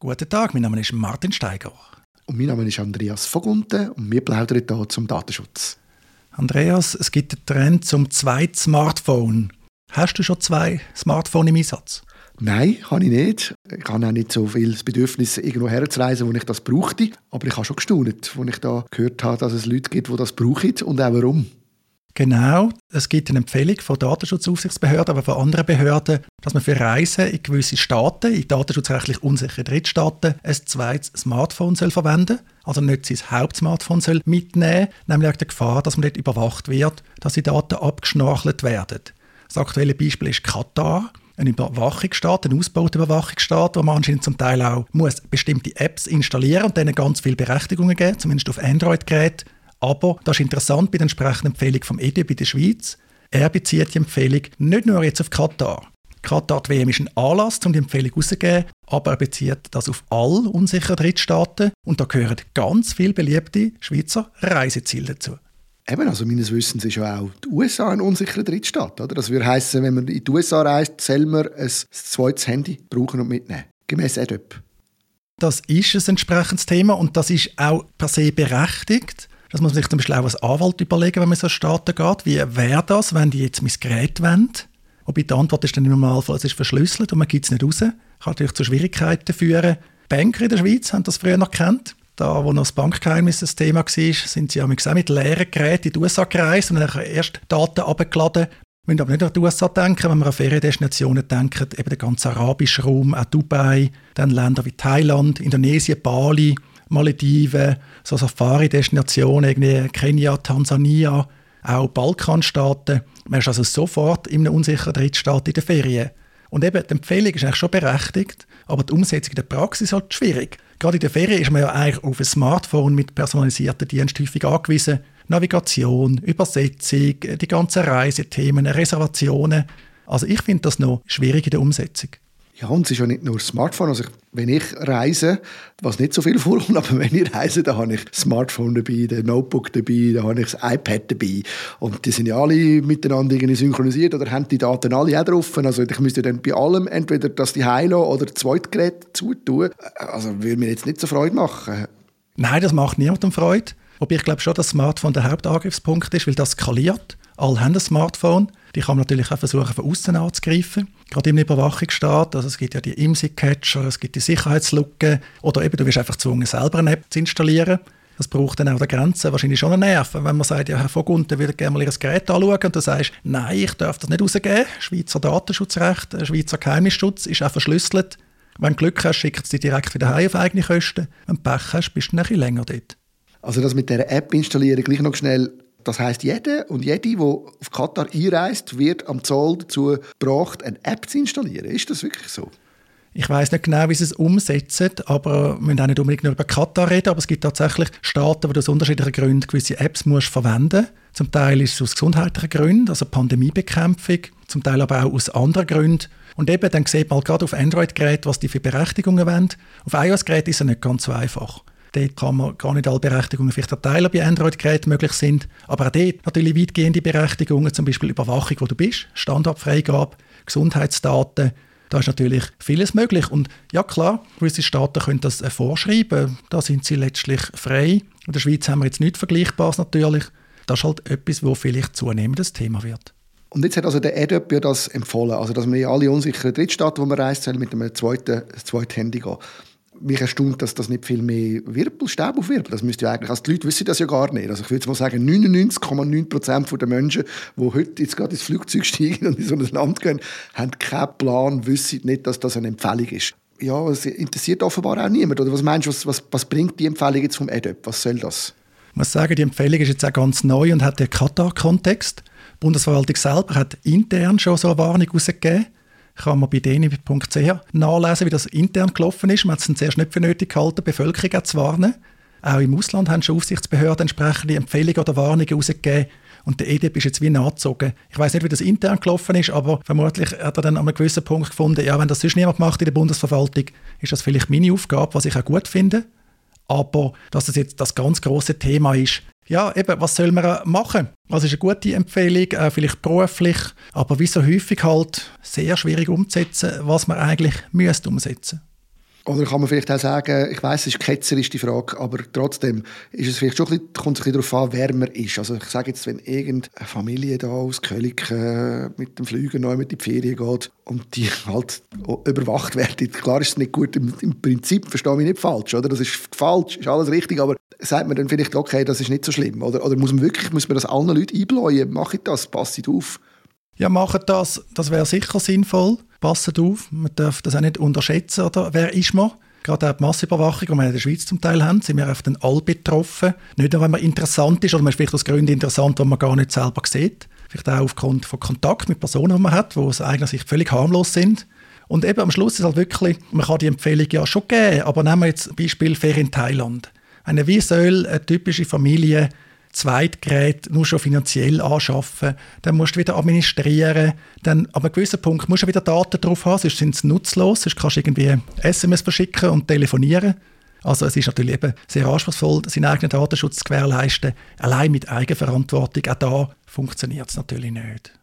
Guten Tag, mein Name ist Martin Steiger. Und mein Name ist Andreas Vogunten und wir plaudern hier zum Datenschutz. Andreas, es gibt einen Trend zum zweiten Smartphone. Hast du schon zwei Smartphones im Einsatz? Nein, kann ich nicht. Ich habe auch nicht so viel das Bedürfnis, irgendwo herzureisen, wo ich das brauchte. Aber ich habe schon gestaunt, als ich da gehört habe, dass es Leute gibt, die das brauchen und auch warum. Genau, es gibt eine Empfehlung von Datenschutzaufsichtsbehörden, aber von anderen Behörden, dass man für Reisen in gewisse Staaten, in datenschutzrechtlich unsichere Drittstaaten, ein zweites Smartphone soll verwenden also nicht sein Hauptsmartphone soll mitnehmen, nämlich der Gefahr, dass man dort überwacht wird, dass die Daten abgeschnorchelt werden. Das aktuelle Beispiel ist Katar, ein Überwachungsstaat, ein ausgebauter Überwachungsstaat, wo man anscheinend zum Teil auch muss bestimmte Apps installieren und denen ganz viele Berechtigungen geben, zumindest auf Android-Geräten. Aber das ist interessant bei der entsprechenden Empfehlung vom EDB in der Schweiz. Er bezieht die Empfehlung nicht nur jetzt auf Katar. Katar die WM ist ein Anlass, um die Empfehlung rauszugeben, aber er bezieht das auf alle unsicheren Drittstaaten und da gehören ganz viele beliebte Schweizer Reiseziele dazu. Eben, also meines Wissens ist ja auch die USA ein unsicherer Drittstaat. Oder? Das würde heißen, wenn man in die USA reist, soll man ein zweites Handy brauchen und mitnehmen. Gemäss ADOP. Das ist ein entsprechendes Thema und das ist auch per se berechtigt. Das muss man sich zum Beispiel auch als Anwalt überlegen, wenn man so Staaten geht. Wie wäre das, wenn die jetzt mein Gerät wollen? Wobei die Antwort ist dann im Normalfall, es ist verschlüsselt und man gibt es nicht raus. Kann natürlich zu Schwierigkeiten führen. Banker in der Schweiz haben das früher noch gekannt. Da, wo noch das Bankgeheimnis das Thema war, sind sie auch mit leeren Geräten in die USA gereist und dann erst Daten abgeladen. Wir müssen aber nicht an die USA denken, wenn wir an Feriendestinationen denken, eben der ganze arabische Raum, auch Dubai, dann Länder wie Thailand, Indonesien, Bali, Malediven, so Safari-Destinationen, Kenia, Tansania, auch Balkanstaaten. Man ist also sofort in einem unsicheren Drittstaat in der Ferien. Und eben, die Empfehlung ist eigentlich schon berechtigt, aber die Umsetzung in der Praxis ist halt schwierig. Gerade in der Ferien ist man ja eigentlich auf ein Smartphone mit personalisierten Diensten häufig angewiesen. Navigation, Übersetzung, die ganzen Reisethemen, Reservationen. Also ich finde das noch schwierig in der Umsetzung. Ja, und es ist ja nicht nur Smartphone. Also wenn ich reise, was nicht so viel vorkommt, aber wenn ich reise, dann habe ich das Smartphone dabei, den Notebook dabei, dann habe ich das iPad dabei. Und die sind ja alle miteinander irgendwie synchronisiert oder haben die Daten alle auch drauf. Also ich müsste dann bei allem entweder das die Heilo oder das Zweitgerät zutun. Also würde mir jetzt nicht so Freude machen. Nein, das macht niemandem Freude. Wobei ich glaube schon, dass das Smartphone der Hauptangriffspunkt ist, weil das skaliert. Alle haben ein Smartphone. Die kann man natürlich auch versuchen, von außen anzugreifen. Gerade im Überwachungsstaat. Also es gibt ja die IMSI-Catcher, es gibt die Sicherheitslücken. Oder eben, du wirst einfach gezwungen, selber eine App zu installieren. Das braucht dann auch der Grenze wahrscheinlich schon einen Nerv. Wenn man sagt, ja, Herr Vogunten würde gerne mal Ihr Gerät anschauen und du sagst, nein, ich darf das nicht rausgeben. Schweizer Datenschutzrecht, äh, Schweizer Geheimnisschutz ist auch verschlüsselt. Wenn du Glück hast, schickt es dich direkt wieder heim auf eigene Kosten. Wenn du Pech hast, bist du ein bisschen länger dort. Also das mit der App installieren, gleich noch schnell das heißt, jeder und jede, die auf Katar einreist, wird am Zoll dazu gebracht, eine App zu installieren. Ist das wirklich so? Ich weiß nicht genau, wie sie es umsetzen, aber wir müssen auch nicht unbedingt nur über Katar reden, aber es gibt tatsächlich Staaten, wo du aus unterschiedlichen Gründen gewisse Apps musst verwenden musst. Zum Teil ist es aus gesundheitlichen Gründen, also Pandemiebekämpfung, zum Teil aber auch aus anderen Gründen. Und eben, dann sieht man gerade auf Android-Geräten, was die für Berechtigungen wollen. Auf iOS-Geräten ist es nicht ganz so einfach. Dort kann man gar nicht alle Berechtigungen vielleicht erteilen, bei Android-Geräten möglich sind. Aber auch dort natürlich weitgehende Berechtigungen, zum Beispiel Überwachung, wo du bist, Standardfreigabe, Gesundheitsdaten. Da ist natürlich vieles möglich. Und ja klar, gewisse Staaten können das äh, vorschreiben. Da sind sie letztlich frei. In der Schweiz haben wir jetzt nichts Vergleichbares natürlich. Das ist halt etwas, wo vielleicht zunehmend das Thema wird. Und jetzt hat also der EDOP ja das empfohlen, also dass in alle unsicheren Drittstaaten, wo man reist, mit einem zweiten, zweiten Handy gehen mich erstaunt, dass das nicht viel mehr Wirbel, Staub aufwirbelt. Das müsste ja eigentlich, also die Leute wissen das ja gar nicht. Also ich würde mal sagen, 99,9% der Menschen, die heute jetzt gerade ins Flugzeug steigen und in so ein Land gehen, haben keinen Plan, wissen nicht, dass das eine Empfehlung ist. Ja, es interessiert offenbar auch niemand. Oder was meinst du, was, was, was bringt die Empfehlung jetzt vom EDOP? Was soll das? Ich muss sagen, die Empfehlung ist jetzt auch ganz neu und hat den Katar-Kontext. Die Bundesverwaltung selber hat intern schon so eine Warnung herausgegeben kann man bei deni.ch nachlesen, wie das intern gelaufen ist. Man hat es zuerst nicht für nötig gehalten, die Bevölkerung zu warnen. Auch im Ausland haben schon Aufsichtsbehörden entsprechende Empfehlungen oder Warnungen herausgegeben. Und der EDIP ist jetzt wie nachgezogen. Ich weiß nicht, wie das intern gelaufen ist, aber vermutlich hat er dann an einem gewissen Punkt gefunden, ja, wenn das sonst niemand macht in der Bundesverwaltung, ist das vielleicht meine Aufgabe, was ich auch gut finde. Aber dass das jetzt das ganz große Thema ist, ja, eben, was soll man machen? Was ist eine gute Empfehlung, äh, vielleicht beruflich, aber wie so häufig halt sehr schwierig umzusetzen, was man eigentlich müsste umsetzen. Oder kann man vielleicht auch sagen, ich weiß, es ist ketzerisch die Frage, aber trotzdem ist es vielleicht schon ein bisschen, kommt es ein bisschen darauf an, wer man ist. Also ich sage jetzt, wenn irgendeine Familie da aus Kölig äh, mit dem Flüger neu mit in die Ferien geht und die halt überwacht werden, klar ist es nicht gut, im, im Prinzip verstehe ich nicht falsch, oder? Das ist falsch, ist alles richtig, aber sagt man dann vielleicht, okay, das ist nicht so schlimm, oder, oder muss man wirklich, muss man das allen Leuten einbläuen, mache ich das, passt auf? Ja, machen das, das wäre sicher sinnvoll Passet auf, man darf das auch nicht unterschätzen, oder? Wer ist man? Gerade auch die Massüberwachung, die wir in der Schweiz zum Teil haben, sind wir auf den all betroffen. Nicht nur, wenn man interessant ist, oder man ist vielleicht aus Gründen interessant, die man gar nicht selber sieht. Vielleicht auch aufgrund von Kontakt mit Personen, die man hat, die aus eigener Sicht völlig harmlos sind. Und eben am Schluss ist halt wirklich, man kann die Empfehlung ja schon geben, aber nehmen wir jetzt Beispiel Ferien in Thailand. Eine, wie soll eine typische Familie Zweitgerät nur schon finanziell anschaffen, dann musst du wieder administrieren, dann ab einem gewissen Punkt musst du wieder Daten drauf haben, sonst sind sie nutzlos, sonst kannst du irgendwie SMS verschicken und telefonieren. Also es ist natürlich eben sehr anspruchsvoll, seinen eigenen Datenschutz zu gewährleisten. Allein mit Eigenverantwortung, auch da funktioniert es natürlich nicht.